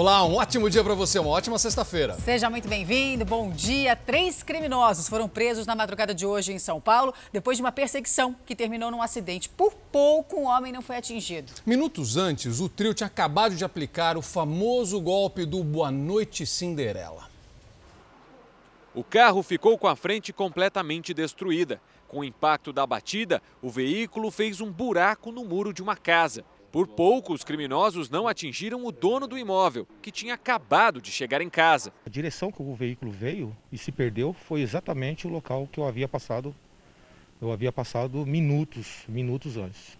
Olá, um ótimo dia para você, uma ótima sexta-feira. Seja muito bem-vindo, bom dia. Três criminosos foram presos na madrugada de hoje em São Paulo, depois de uma perseguição que terminou num acidente. Por pouco, um homem não foi atingido. Minutos antes, o trio tinha acabado de aplicar o famoso golpe do Boa Noite Cinderela. O carro ficou com a frente completamente destruída. Com o impacto da batida, o veículo fez um buraco no muro de uma casa. Por pouco, os criminosos não atingiram o dono do imóvel, que tinha acabado de chegar em casa. A direção que o veículo veio e se perdeu foi exatamente o local que eu havia passado. Eu havia passado minutos, minutos antes.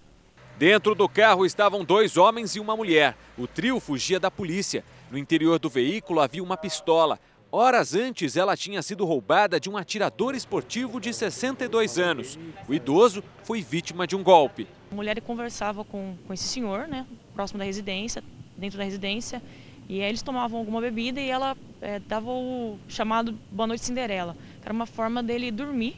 Dentro do carro estavam dois homens e uma mulher. O trio fugia da polícia. No interior do veículo havia uma pistola. Horas antes, ela tinha sido roubada de um atirador esportivo de 62 anos. O idoso foi vítima de um golpe. A mulher conversava com, com esse senhor, né, próximo da residência, dentro da residência, e aí eles tomavam alguma bebida e ela é, dava o chamado Boa Noite Cinderela, que era uma forma dele dormir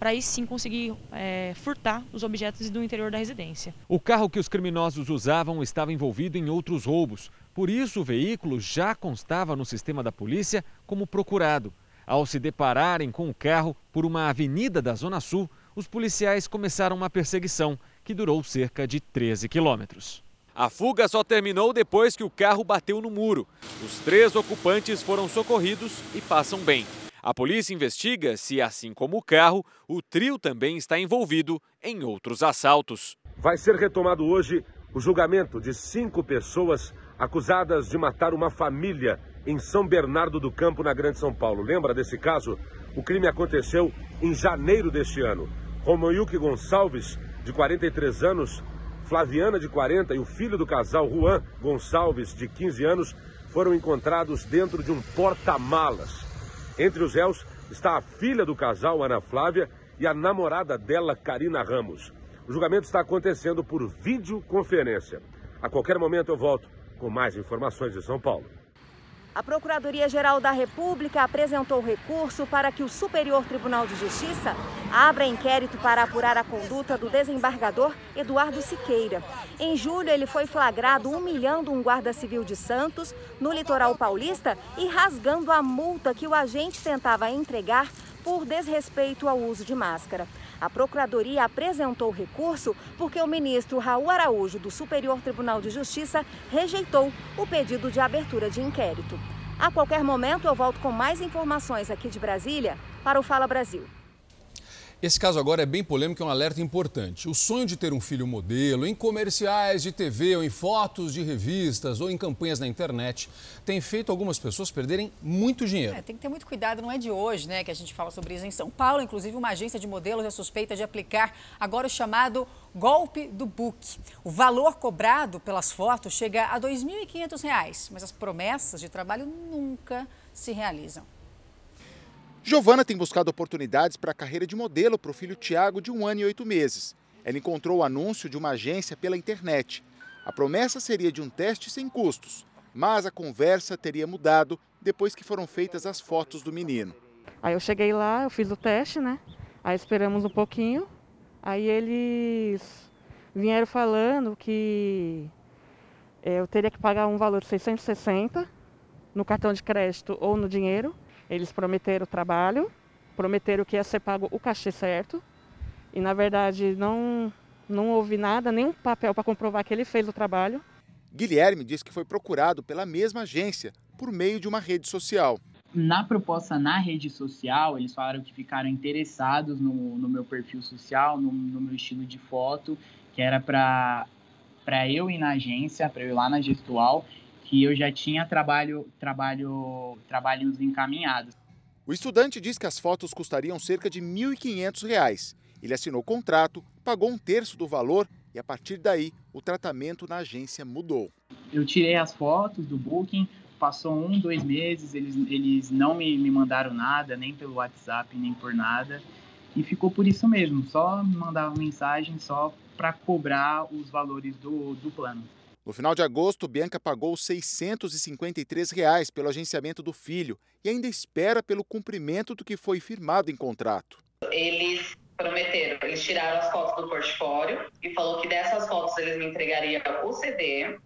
para aí sim conseguir é, furtar os objetos do interior da residência. O carro que os criminosos usavam estava envolvido em outros roubos. Por isso, o veículo já constava no sistema da polícia como procurado. Ao se depararem com o carro por uma avenida da Zona Sul, os policiais começaram uma perseguição que durou cerca de 13 quilômetros. A fuga só terminou depois que o carro bateu no muro. Os três ocupantes foram socorridos e passam bem. A polícia investiga se, assim como o carro, o trio também está envolvido em outros assaltos. Vai ser retomado hoje o julgamento de cinco pessoas acusadas de matar uma família em São Bernardo do Campo, na Grande São Paulo. Lembra desse caso? O crime aconteceu em janeiro deste ano. Romoyuki Gonçalves, de 43 anos, Flaviana, de 40, e o filho do casal, Juan Gonçalves, de 15 anos, foram encontrados dentro de um porta-malas. Entre os réus está a filha do casal, Ana Flávia, e a namorada dela, Karina Ramos. O julgamento está acontecendo por videoconferência. A qualquer momento eu volto com mais informações de São Paulo. A Procuradoria-Geral da República apresentou recurso para que o Superior Tribunal de Justiça abra inquérito para apurar a conduta do desembargador Eduardo Siqueira. Em julho, ele foi flagrado humilhando um guarda civil de Santos, no litoral paulista, e rasgando a multa que o agente tentava entregar por desrespeito ao uso de máscara. A Procuradoria apresentou recurso porque o ministro Raul Araújo, do Superior Tribunal de Justiça, rejeitou o pedido de abertura de inquérito. A qualquer momento eu volto com mais informações aqui de Brasília para o Fala Brasil. Esse caso agora é bem polêmico e é um alerta importante. O sonho de ter um filho modelo em comerciais de TV ou em fotos de revistas ou em campanhas na internet tem feito algumas pessoas perderem muito dinheiro. É, tem que ter muito cuidado, não é de hoje né, que a gente fala sobre isso. Em São Paulo, inclusive, uma agência de modelos é suspeita de aplicar agora o chamado golpe do book. O valor cobrado pelas fotos chega a R$ 2.500, mas as promessas de trabalho nunca se realizam. Giovana tem buscado oportunidades para a carreira de modelo para o filho Tiago, de um ano e oito meses. Ela encontrou o anúncio de uma agência pela internet. A promessa seria de um teste sem custos, mas a conversa teria mudado depois que foram feitas as fotos do menino. Aí eu cheguei lá, eu fiz o teste, né? Aí esperamos um pouquinho. Aí eles vieram falando que eh, eu teria que pagar um valor de 660 no cartão de crédito ou no dinheiro eles prometeram o trabalho, prometeram que ia ser pago o cachê certo, e na verdade não, não houve nada, nenhum papel para comprovar que ele fez o trabalho. Guilherme diz que foi procurado pela mesma agência por meio de uma rede social. Na proposta na rede social, eles falaram que ficaram interessados no, no meu perfil social, no, no meu estilo de foto, que era para eu ir na agência, para eu ir lá na gestual que eu já tinha trabalho, trabalho, trabalhos encaminhados. O estudante diz que as fotos custariam cerca de R$ 1.500. Ele assinou o contrato, pagou um terço do valor e a partir daí o tratamento na agência mudou. Eu tirei as fotos do Booking, passou um, dois meses, eles, eles não me, me mandaram nada, nem pelo WhatsApp, nem por nada. E ficou por isso mesmo, só me mandavam mensagem só para cobrar os valores do, do plano. No final de agosto, Bianca pagou 653 reais pelo agenciamento do filho e ainda espera pelo cumprimento do que foi firmado em contrato. Eles prometeram, eles tiraram as fotos do portfólio e falou que dessas fotos eles me entregariam o CD,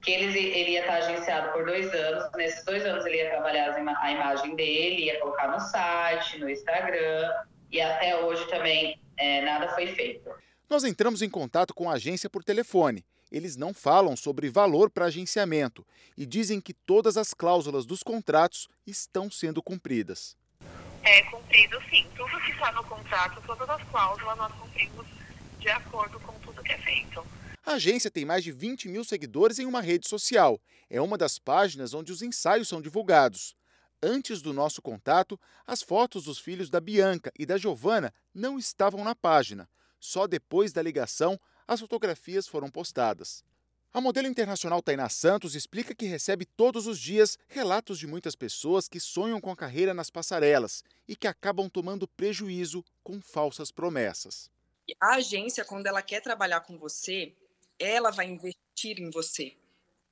que ele, ele ia estar agenciado por dois anos. Nesses dois anos ele ia trabalhar a imagem dele, ia colocar no site, no Instagram, e até hoje também é, nada foi feito. Nós entramos em contato com a agência por telefone. Eles não falam sobre valor para agenciamento e dizem que todas as cláusulas dos contratos estão sendo cumpridas. É cumprido sim. Tudo que está no contrato, todas as cláusulas nós cumprimos de acordo com tudo que é feito. A agência tem mais de 20 mil seguidores em uma rede social. É uma das páginas onde os ensaios são divulgados. Antes do nosso contato, as fotos dos filhos da Bianca e da Giovana não estavam na página. Só depois da ligação, as fotografias foram postadas. A modelo internacional Tainá Santos explica que recebe todos os dias relatos de muitas pessoas que sonham com a carreira nas passarelas e que acabam tomando prejuízo com falsas promessas. A agência, quando ela quer trabalhar com você, ela vai investir em você,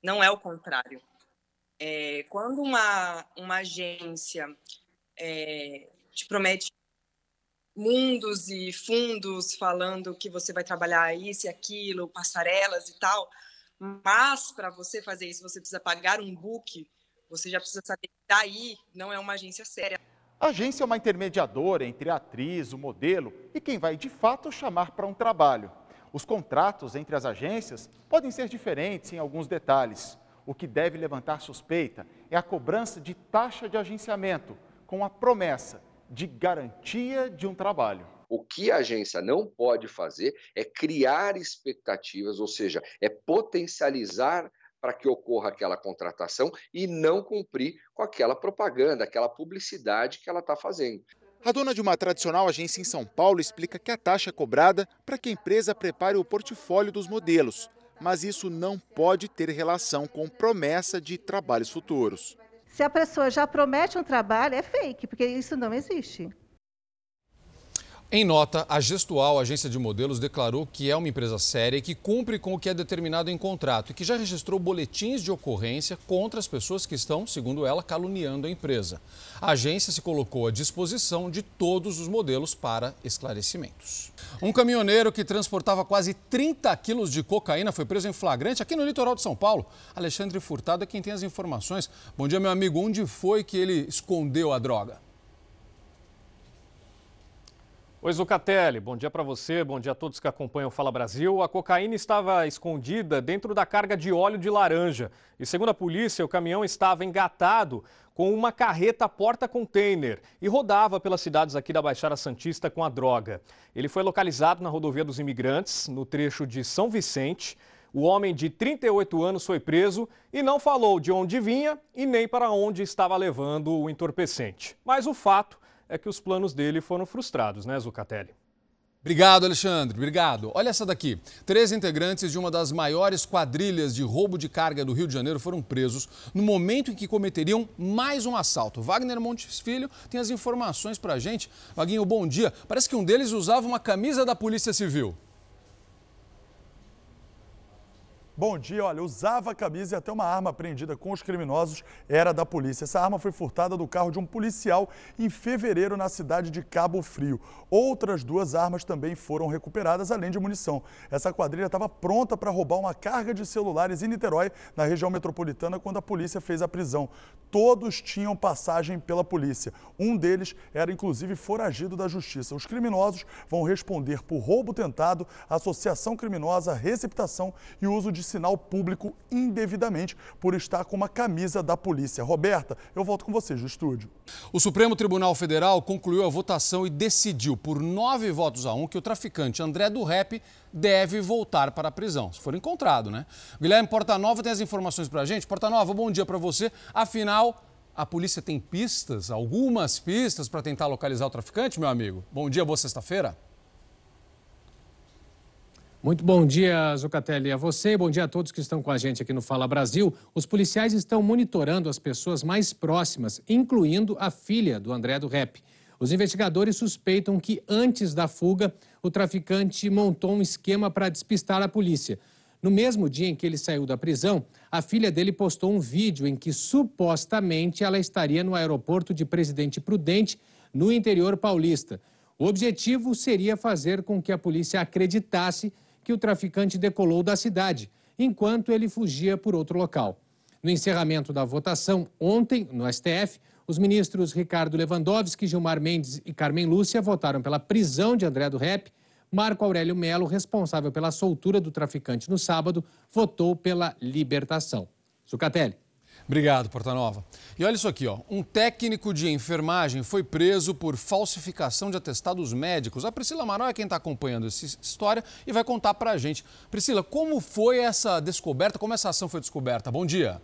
não é o contrário. É, quando uma, uma agência é, te promete mundos e fundos falando que você vai trabalhar isso e aquilo, passarelas e tal, mas para você fazer isso você precisa pagar um book, você já precisa saber que daí não é uma agência séria. A agência é uma intermediadora entre a atriz, o modelo e quem vai de fato chamar para um trabalho. Os contratos entre as agências podem ser diferentes em alguns detalhes. O que deve levantar suspeita é a cobrança de taxa de agenciamento, com a promessa de garantia de um trabalho. O que a agência não pode fazer é criar expectativas, ou seja, é potencializar para que ocorra aquela contratação e não cumprir com aquela propaganda, aquela publicidade que ela está fazendo. A dona de uma tradicional agência em São Paulo explica que a taxa é cobrada para que a empresa prepare o portfólio dos modelos, mas isso não pode ter relação com promessa de trabalhos futuros. Se a pessoa já promete um trabalho, é fake, porque isso não existe. Em nota, a Gestual, agência de modelos, declarou que é uma empresa séria e que cumpre com o que é determinado em contrato e que já registrou boletins de ocorrência contra as pessoas que estão, segundo ela, caluniando a empresa. A agência se colocou à disposição de todos os modelos para esclarecimentos. Um caminhoneiro que transportava quase 30 quilos de cocaína foi preso em flagrante aqui no litoral de São Paulo. Alexandre Furtado é quem tem as informações. Bom dia, meu amigo. Onde foi que ele escondeu a droga? Oi, Zucatelli, bom dia para você, bom dia a todos que acompanham o Fala Brasil. A cocaína estava escondida dentro da carga de óleo de laranja e, segundo a polícia, o caminhão estava engatado com uma carreta porta-container e rodava pelas cidades aqui da Baixada Santista com a droga. Ele foi localizado na rodovia dos imigrantes, no trecho de São Vicente. O homem de 38 anos foi preso e não falou de onde vinha e nem para onde estava levando o entorpecente. Mas o fato é que os planos dele foram frustrados, né, Zucatelli? Obrigado, Alexandre. Obrigado. Olha essa daqui. Três integrantes de uma das maiores quadrilhas de roubo de carga do Rio de Janeiro foram presos no momento em que cometeriam mais um assalto. Wagner Montes Filho tem as informações para a gente. Vaguinho, bom dia. Parece que um deles usava uma camisa da Polícia Civil. Bom dia, olha, usava a camisa e até uma arma apreendida com os criminosos era da polícia. Essa arma foi furtada do carro de um policial em fevereiro na cidade de Cabo Frio. Outras duas armas também foram recuperadas, além de munição. Essa quadrilha estava pronta para roubar uma carga de celulares em Niterói, na região metropolitana, quando a polícia fez a prisão. Todos tinham passagem pela polícia. Um deles era inclusive foragido da justiça. Os criminosos vão responder por roubo tentado, associação criminosa, receptação e uso de sinal público indevidamente por estar com uma camisa da polícia. Roberta, eu volto com vocês do estúdio. O Supremo Tribunal Federal concluiu a votação e decidiu por nove votos a um que o traficante André do Rep deve voltar para a prisão, se for encontrado, né? Guilherme Portanova tem as informações para a gente. Portanova, bom dia para você. Afinal, a polícia tem pistas, algumas pistas para tentar localizar o traficante, meu amigo? Bom dia, boa sexta-feira. Muito bom dia, Zucatelli, a você. Bom dia a todos que estão com a gente aqui no Fala Brasil. Os policiais estão monitorando as pessoas mais próximas, incluindo a filha do André do Rep. Os investigadores suspeitam que antes da fuga, o traficante montou um esquema para despistar a polícia. No mesmo dia em que ele saiu da prisão, a filha dele postou um vídeo em que supostamente ela estaria no aeroporto de Presidente Prudente, no interior paulista. O objetivo seria fazer com que a polícia acreditasse que o traficante decolou da cidade enquanto ele fugia por outro local. No encerramento da votação, ontem, no STF, os ministros Ricardo Lewandowski, Gilmar Mendes e Carmen Lúcia votaram pela prisão de André do Rep. Marco Aurélio Melo, responsável pela soltura do traficante no sábado, votou pela libertação. Zucatelli. Obrigado, Portanova. E olha isso aqui, ó. Um técnico de enfermagem foi preso por falsificação de atestados médicos. A Priscila Amaral é quem está acompanhando essa história e vai contar para a gente. Priscila, como foi essa descoberta? Como essa ação foi descoberta? Bom dia.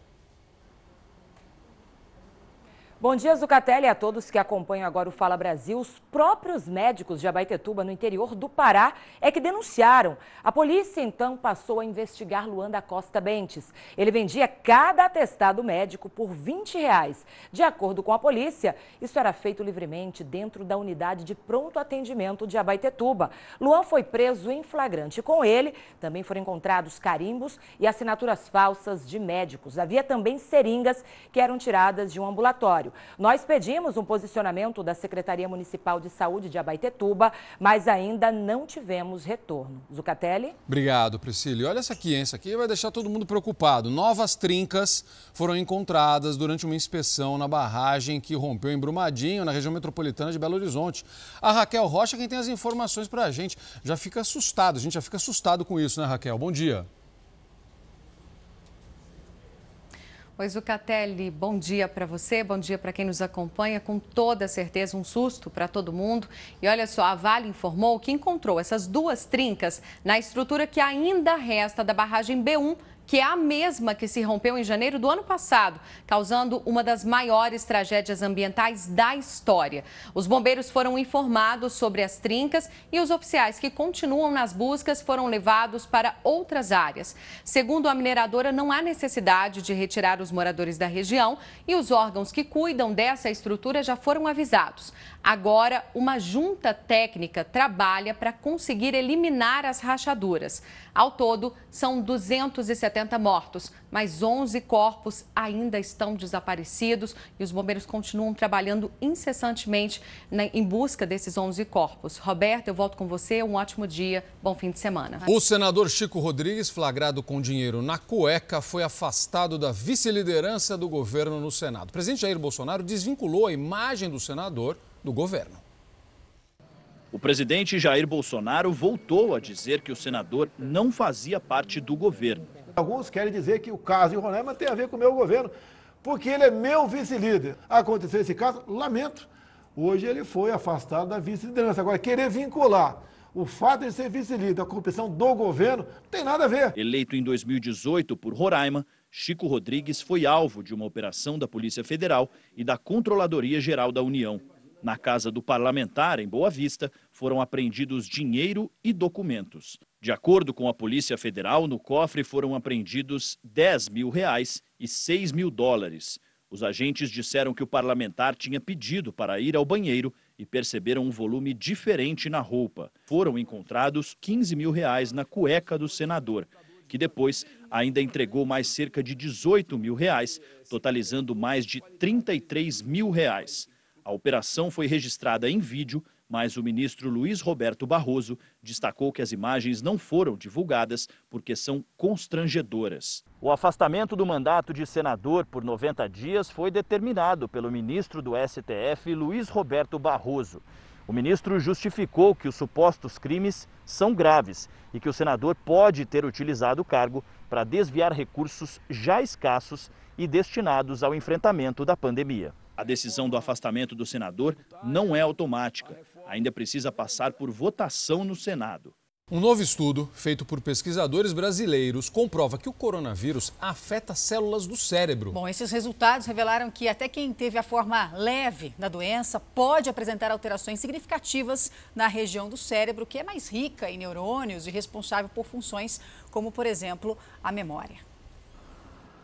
Bom dia, Zucatelli, a todos que acompanham agora o Fala Brasil. Os próprios médicos de Abaitetuba, no interior do Pará, é que denunciaram. A polícia, então, passou a investigar Luan da Costa Bentes. Ele vendia cada atestado médico por 20 reais. De acordo com a polícia, isso era feito livremente dentro da unidade de pronto atendimento de Abaitetuba. Luan foi preso em flagrante. Com ele, também foram encontrados carimbos e assinaturas falsas de médicos. Havia também seringas que eram tiradas de um ambulatório. Nós pedimos um posicionamento da Secretaria Municipal de Saúde de Abaitetuba, mas ainda não tivemos retorno. Zucatelli? Obrigado, Priscila. E olha essa aqui, hein? Essa aqui vai deixar todo mundo preocupado. Novas trincas foram encontradas durante uma inspeção na barragem que rompeu em Brumadinho, na região metropolitana de Belo Horizonte. A Raquel Rocha quem tem as informações para a gente. Já fica assustado, a gente já fica assustado com isso, né, Raquel? Bom dia. Oi, Zucatelli, bom dia para você, bom dia para quem nos acompanha. Com toda certeza, um susto para todo mundo. E olha só, a Vale informou que encontrou essas duas trincas na estrutura que ainda resta da barragem B1 que é a mesma que se rompeu em janeiro do ano passado, causando uma das maiores tragédias ambientais da história. Os bombeiros foram informados sobre as trincas e os oficiais que continuam nas buscas foram levados para outras áreas. Segundo a mineradora, não há necessidade de retirar os moradores da região e os órgãos que cuidam dessa estrutura já foram avisados. Agora, uma junta técnica trabalha para conseguir eliminar as rachaduras. Ao todo, são 270 mortos, mas 11 corpos ainda estão desaparecidos e os bombeiros continuam trabalhando incessantemente em busca desses 11 corpos. Roberto, eu volto com você. Um ótimo dia, bom fim de semana. O senador Chico Rodrigues, flagrado com dinheiro na cueca, foi afastado da vice-liderança do governo no Senado. O presidente Jair Bolsonaro desvinculou a imagem do senador do governo. O presidente Jair Bolsonaro voltou a dizer que o senador não fazia parte do governo. Alguns querem dizer que o caso de Roraima tem a ver com o meu governo, porque ele é meu vice-líder. Aconteceu esse caso, lamento. Hoje ele foi afastado da vice-liderança. Agora, querer vincular o fato de ser vice-líder à corrupção do governo não tem nada a ver. Eleito em 2018 por Roraima, Chico Rodrigues foi alvo de uma operação da Polícia Federal e da Controladoria Geral da União. Na casa do parlamentar, em Boa Vista, foram apreendidos dinheiro e documentos. De acordo com a Polícia Federal, no cofre foram apreendidos 10 mil reais e 6 mil dólares. Os agentes disseram que o parlamentar tinha pedido para ir ao banheiro e perceberam um volume diferente na roupa. Foram encontrados 15 mil reais na cueca do senador, que depois ainda entregou mais cerca de 18 mil reais, totalizando mais de 33 mil reais. A operação foi registrada em vídeo, mas o ministro Luiz Roberto Barroso destacou que as imagens não foram divulgadas porque são constrangedoras. O afastamento do mandato de senador por 90 dias foi determinado pelo ministro do STF, Luiz Roberto Barroso. O ministro justificou que os supostos crimes são graves e que o senador pode ter utilizado o cargo para desviar recursos já escassos e destinados ao enfrentamento da pandemia. A decisão do afastamento do senador não é automática. Ainda precisa passar por votação no Senado. Um novo estudo feito por pesquisadores brasileiros comprova que o coronavírus afeta células do cérebro. Bom, esses resultados revelaram que até quem teve a forma leve da doença pode apresentar alterações significativas na região do cérebro, que é mais rica em neurônios e responsável por funções como, por exemplo, a memória.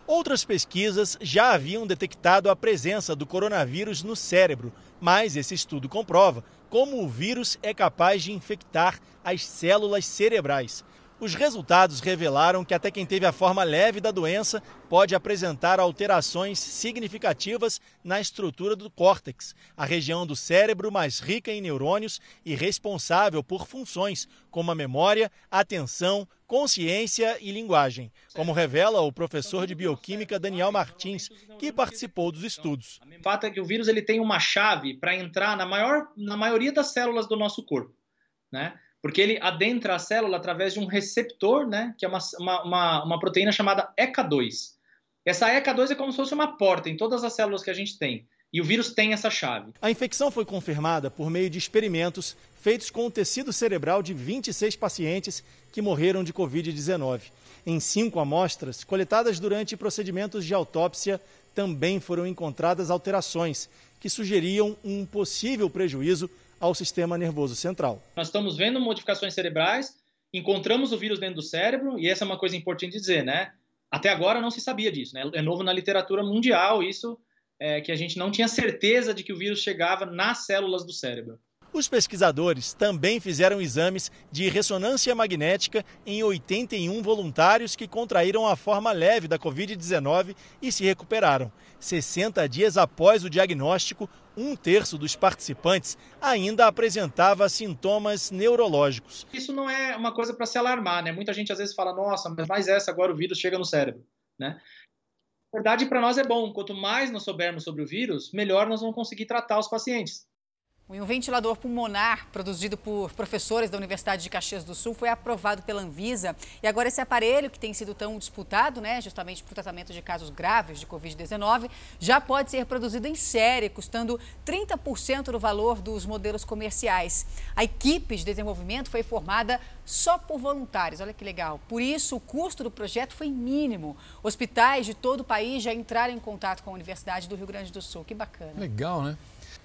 Outras pesquisas já haviam detectado a presença do coronavírus no cérebro, mas esse estudo comprova como o vírus é capaz de infectar as células cerebrais. Os resultados revelaram que até quem teve a forma leve da doença pode apresentar alterações significativas na estrutura do córtex, a região do cérebro mais rica em neurônios e responsável por funções como a memória, atenção, consciência e linguagem, como revela o professor de bioquímica Daniel Martins, que participou dos estudos. O fato é que o vírus ele tem uma chave para entrar na, maior, na maioria das células do nosso corpo, né? Porque ele adentra a célula através de um receptor, né, que é uma, uma, uma proteína chamada ECA2. Essa ECA2 é como se fosse uma porta em todas as células que a gente tem. E o vírus tem essa chave. A infecção foi confirmada por meio de experimentos feitos com o tecido cerebral de 26 pacientes que morreram de Covid-19. Em cinco amostras, coletadas durante procedimentos de autópsia, também foram encontradas alterações que sugeriam um possível prejuízo ao sistema nervoso central. Nós estamos vendo modificações cerebrais, encontramos o vírus dentro do cérebro, e essa é uma coisa importante dizer, né? Até agora não se sabia disso, né? É novo na literatura mundial isso, é, que a gente não tinha certeza de que o vírus chegava nas células do cérebro. Os pesquisadores também fizeram exames de ressonância magnética em 81 voluntários que contraíram a forma leve da Covid-19 e se recuperaram. 60 dias após o diagnóstico, um terço dos participantes ainda apresentava sintomas neurológicos. Isso não é uma coisa para se alarmar, né? Muita gente às vezes fala, nossa, mas mais essa, agora o vírus chega no cérebro, né? Na verdade, para nós é bom. Quanto mais nós soubermos sobre o vírus, melhor nós vamos conseguir tratar os pacientes. Um ventilador pulmonar produzido por professores da Universidade de Caxias do Sul foi aprovado pela Anvisa. E agora esse aparelho, que tem sido tão disputado, né, justamente para o tratamento de casos graves de Covid-19, já pode ser produzido em série, custando 30% do valor dos modelos comerciais. A equipe de desenvolvimento foi formada só por voluntários, olha que legal. Por isso, o custo do projeto foi mínimo. Hospitais de todo o país já entraram em contato com a Universidade do Rio Grande do Sul. Que bacana. Legal, né?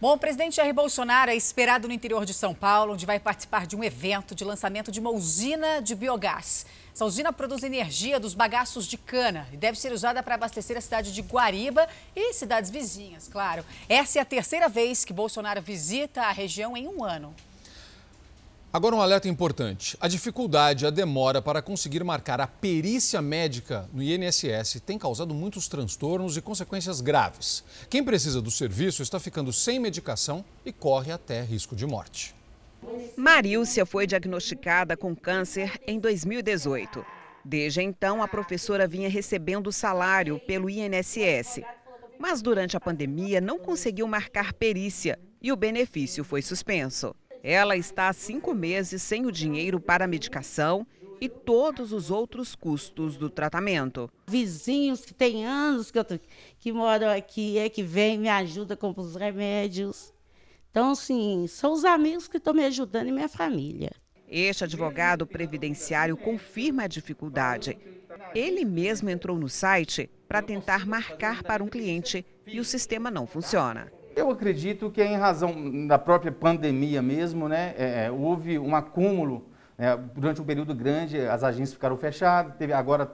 Bom, o presidente Jair Bolsonaro é esperado no interior de São Paulo, onde vai participar de um evento de lançamento de uma usina de biogás. Essa usina produz energia dos bagaços de cana e deve ser usada para abastecer a cidade de Guariba e cidades vizinhas, claro. Essa é a terceira vez que Bolsonaro visita a região em um ano. Agora um alerta importante. A dificuldade, a demora para conseguir marcar a perícia médica no INSS tem causado muitos transtornos e consequências graves. Quem precisa do serviço está ficando sem medicação e corre até risco de morte. Marícia foi diagnosticada com câncer em 2018. Desde então, a professora vinha recebendo salário pelo INSS. Mas durante a pandemia não conseguiu marcar perícia e o benefício foi suspenso. Ela está há cinco meses sem o dinheiro para a medicação e todos os outros custos do tratamento. Vizinhos que têm anos que, eu, que moram aqui, é que vem, me ajuda com os remédios. Então, assim, são os amigos que estão me ajudando e minha família. Este advogado previdenciário confirma a dificuldade. Ele mesmo entrou no site para tentar marcar para um cliente e o sistema não funciona. Eu acredito que é em razão da própria pandemia mesmo, né, é, é, houve um acúmulo, é, durante um período grande as agências ficaram fechadas, teve, agora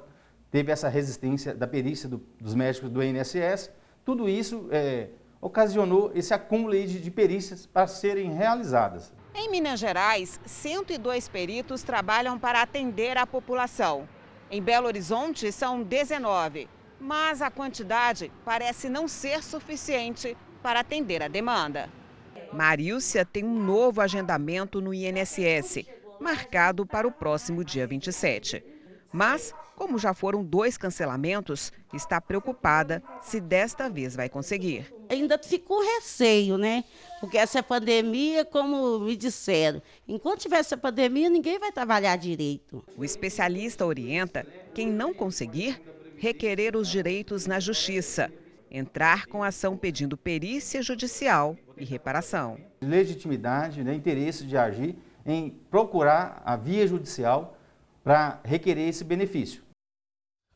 teve essa resistência da perícia do, dos médicos do INSS, tudo isso é, ocasionou esse acúmulo de, de perícias para serem realizadas. Em Minas Gerais, 102 peritos trabalham para atender a população. Em Belo Horizonte, são 19, mas a quantidade parece não ser suficiente para atender a demanda. Marícia tem um novo agendamento no INSS, marcado para o próximo dia 27. Mas, como já foram dois cancelamentos, está preocupada se desta vez vai conseguir. Ainda ficou receio, né? Porque essa pandemia, como me disseram, enquanto tiver essa pandemia, ninguém vai trabalhar direito. O especialista orienta quem não conseguir requerer os direitos na justiça entrar com ação pedindo perícia judicial e reparação. Legitimidade, né, interesse de agir em procurar a via judicial para requerer esse benefício.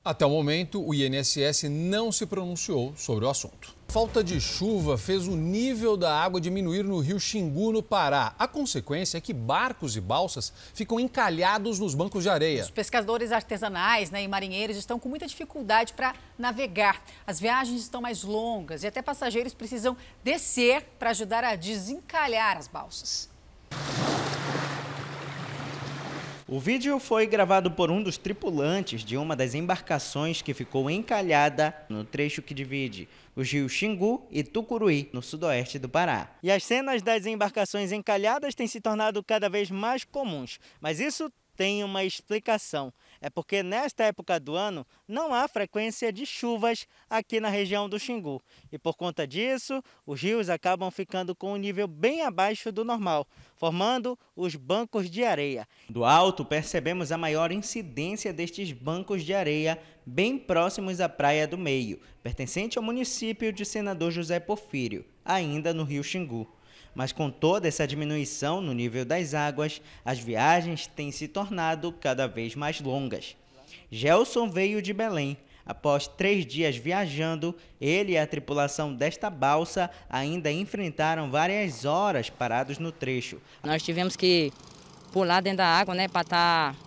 Até o momento, o INSS não se pronunciou sobre o assunto. Falta de chuva fez o nível da água diminuir no rio Xingu, no Pará. A consequência é que barcos e balsas ficam encalhados nos bancos de areia. Os pescadores artesanais né, e marinheiros estão com muita dificuldade para navegar. As viagens estão mais longas e até passageiros precisam descer para ajudar a desencalhar as balsas. O vídeo foi gravado por um dos tripulantes de uma das embarcações que ficou encalhada no trecho que divide os rios Xingu e Tucuruí, no sudoeste do Pará. E as cenas das embarcações encalhadas têm se tornado cada vez mais comuns, mas isso tem uma explicação. É porque nesta época do ano não há frequência de chuvas aqui na região do Xingu. E por conta disso, os rios acabam ficando com um nível bem abaixo do normal, formando os bancos de areia. Do alto, percebemos a maior incidência destes bancos de areia bem próximos à Praia do Meio, pertencente ao município de Senador José Porfírio, ainda no rio Xingu. Mas com toda essa diminuição no nível das águas, as viagens têm se tornado cada vez mais longas. Gelson veio de Belém. Após três dias viajando, ele e a tripulação desta balsa ainda enfrentaram várias horas parados no trecho. Nós tivemos que pular dentro da água, né, para estar tá,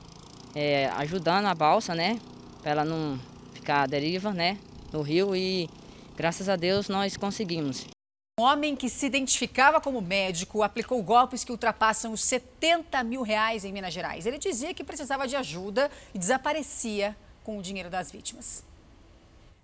é, ajudando a balsa, né, para ela não ficar à deriva, né, no rio e graças a Deus nós conseguimos. Um homem que se identificava como médico aplicou golpes que ultrapassam os 70 mil reais em Minas Gerais. Ele dizia que precisava de ajuda e desaparecia com o dinheiro das vítimas.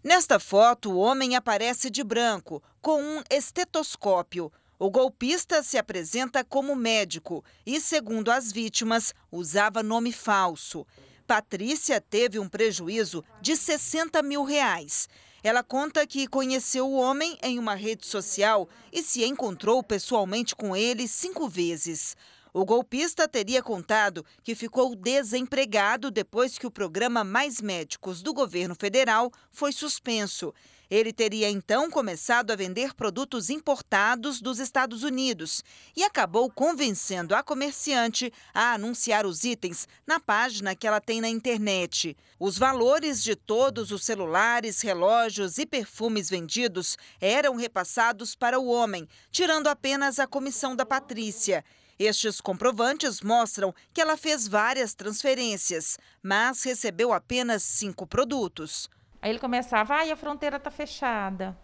Nesta foto, o homem aparece de branco, com um estetoscópio. O golpista se apresenta como médico e, segundo as vítimas, usava nome falso. Patrícia teve um prejuízo de 60 mil reais. Ela conta que conheceu o homem em uma rede social e se encontrou pessoalmente com ele cinco vezes. O golpista teria contado que ficou desempregado depois que o programa Mais Médicos do governo federal foi suspenso ele teria então começado a vender produtos importados dos Estados Unidos e acabou convencendo a comerciante a anunciar os itens na página que ela tem na internet. Os valores de todos os celulares, relógios e perfumes vendidos eram repassados para o homem, tirando apenas a comissão da Patrícia. Estes comprovantes mostram que ela fez várias transferências, mas recebeu apenas cinco produtos. Aí ele começava, ai, a fronteira está fechada.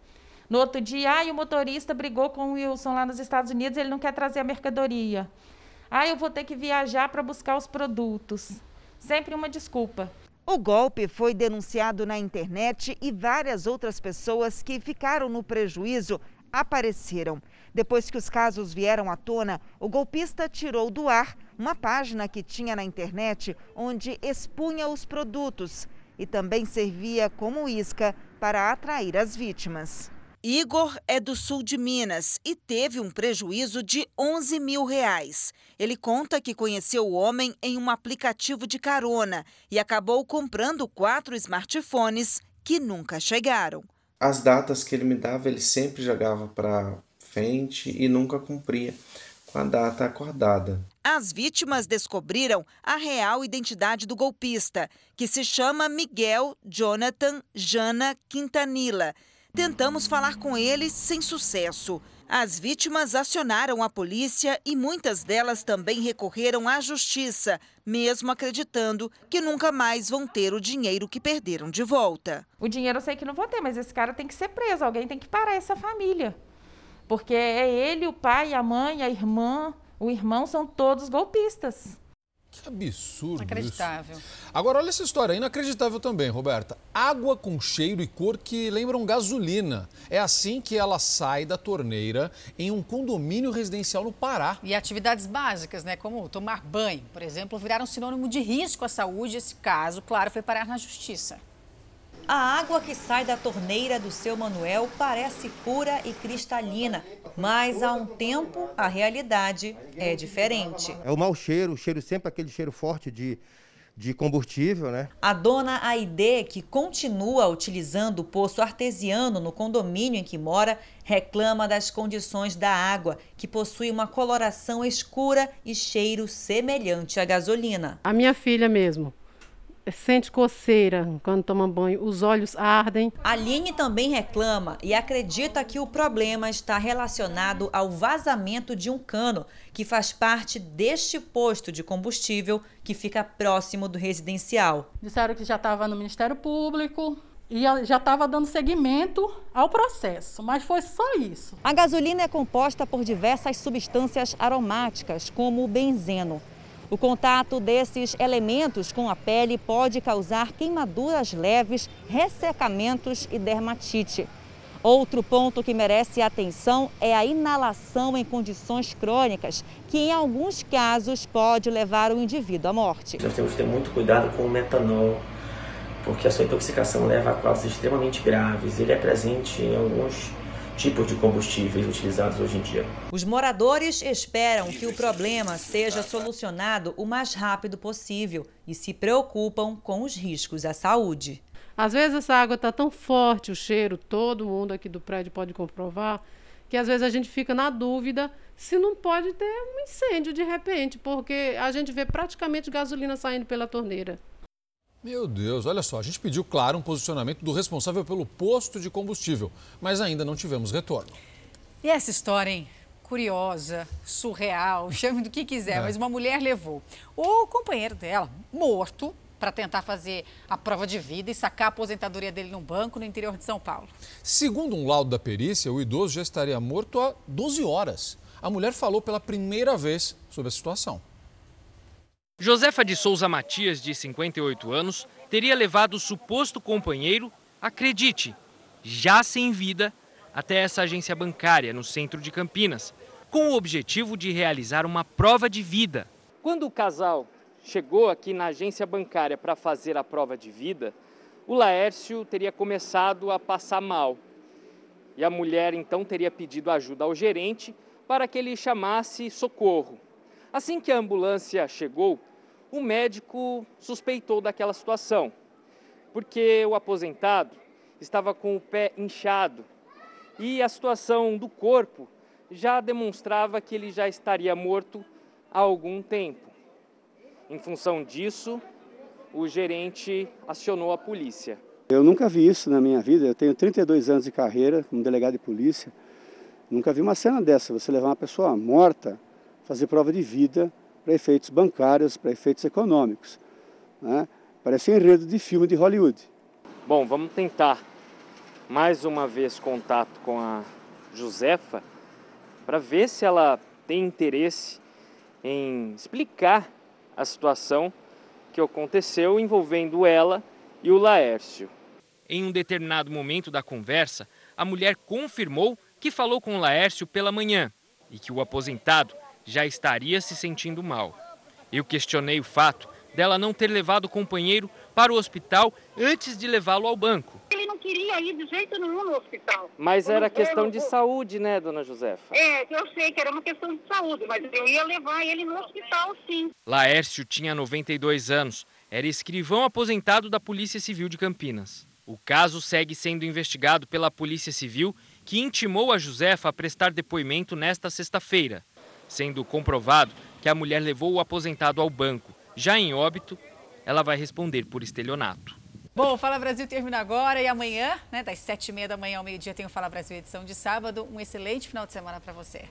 No outro dia, ai, o motorista brigou com o Wilson lá nos Estados Unidos, ele não quer trazer a mercadoria. Ai, eu vou ter que viajar para buscar os produtos. Sempre uma desculpa. O golpe foi denunciado na internet e várias outras pessoas que ficaram no prejuízo apareceram. Depois que os casos vieram à tona, o golpista tirou do ar uma página que tinha na internet onde expunha os produtos e também servia como isca para atrair as vítimas. Igor é do sul de Minas e teve um prejuízo de 11 mil reais. Ele conta que conheceu o homem em um aplicativo de carona e acabou comprando quatro smartphones que nunca chegaram. As datas que ele me dava, ele sempre jogava para frente e nunca cumpria com a data acordada. As vítimas descobriram a real identidade do golpista, que se chama Miguel Jonathan Jana Quintanilla. Tentamos falar com ele sem sucesso. As vítimas acionaram a polícia e muitas delas também recorreram à justiça, mesmo acreditando que nunca mais vão ter o dinheiro que perderam de volta. O dinheiro eu sei que não vou ter, mas esse cara tem que ser preso, alguém tem que parar essa família. Porque é ele, o pai, a mãe, a irmã, o irmão são todos golpistas. Que absurdo. Inacreditável. Isso. Agora, olha essa história, inacreditável também, Roberta. Água com cheiro e cor que lembram gasolina. É assim que ela sai da torneira em um condomínio residencial no Pará. E atividades básicas, né, como tomar banho, por exemplo, viraram sinônimo de risco à saúde. Esse caso, claro, foi parar na justiça. A água que sai da torneira do seu Manuel parece pura e cristalina, mas há um tempo a realidade é diferente. É o mau cheiro, o cheiro sempre aquele cheiro forte de, de combustível, né? A dona Aide, que continua utilizando o poço artesiano no condomínio em que mora, reclama das condições da água, que possui uma coloração escura e cheiro semelhante à gasolina. A minha filha mesmo sente coceira quando toma banho, os olhos ardem. Aline também reclama e acredita que o problema está relacionado ao vazamento de um cano que faz parte deste posto de combustível que fica próximo do residencial. Disseram que já estava no Ministério Público, e já estava dando seguimento ao processo, mas foi só isso. A gasolina é composta por diversas substâncias aromáticas, como o benzeno. O contato desses elementos com a pele pode causar queimaduras leves, ressecamentos e dermatite. Outro ponto que merece atenção é a inalação em condições crônicas, que em alguns casos pode levar o indivíduo à morte. Nós temos que ter muito cuidado com o metanol, porque a sua intoxicação leva a quadros extremamente graves. Ele é presente em alguns tipos de combustíveis utilizados hoje em dia. Os moradores esperam que o problema seja solucionado o mais rápido possível e se preocupam com os riscos à saúde. Às vezes essa água está tão forte, o cheiro, todo mundo aqui do prédio pode comprovar, que às vezes a gente fica na dúvida se não pode ter um incêndio de repente, porque a gente vê praticamente gasolina saindo pela torneira. Meu Deus, olha só, a gente pediu, claro, um posicionamento do responsável pelo posto de combustível, mas ainda não tivemos retorno. E essa história, hein? Curiosa, surreal, chame do que quiser, é. mas uma mulher levou o companheiro dela, morto, para tentar fazer a prova de vida e sacar a aposentadoria dele num banco no interior de São Paulo. Segundo um laudo da perícia, o idoso já estaria morto há 12 horas. A mulher falou pela primeira vez sobre a situação. Josefa de Souza Matias, de 58 anos, teria levado o suposto companheiro, acredite, já sem vida, até essa agência bancária no centro de Campinas, com o objetivo de realizar uma prova de vida. Quando o casal chegou aqui na agência bancária para fazer a prova de vida, o Laércio teria começado a passar mal. E a mulher então teria pedido ajuda ao gerente para que ele chamasse socorro. Assim que a ambulância chegou, o médico suspeitou daquela situação, porque o aposentado estava com o pé inchado e a situação do corpo já demonstrava que ele já estaria morto há algum tempo. Em função disso, o gerente acionou a polícia. Eu nunca vi isso na minha vida. Eu tenho 32 anos de carreira como delegado de polícia. Nunca vi uma cena dessa. Você levar uma pessoa morta, fazer prova de vida para efeitos bancários, para efeitos econômicos. Né? Parece um enredo de filme de Hollywood. Bom, vamos tentar mais uma vez contato com a Josefa para ver se ela tem interesse em explicar a situação que aconteceu envolvendo ela e o Laércio. Em um determinado momento da conversa, a mulher confirmou que falou com o Laércio pela manhã e que o aposentado já estaria se sentindo mal. Eu questionei o fato dela não ter levado o companheiro para o hospital antes de levá-lo ao banco. Ele não queria ir de jeito nenhum no hospital. Mas era questão de saúde, né, dona Josefa? É, eu sei que era uma questão de saúde, mas eu ia levar ele no hospital, sim. Laércio tinha 92 anos, era escrivão aposentado da Polícia Civil de Campinas. O caso segue sendo investigado pela Polícia Civil, que intimou a Josefa a prestar depoimento nesta sexta-feira, sendo comprovado que a mulher levou o aposentado ao banco já em óbito, ela vai responder por estelionato. Bom, o Fala Brasil termina agora e amanhã, né, das sete e meia da manhã ao meio-dia, tem o Fala Brasil edição de sábado. Um excelente final de semana para você.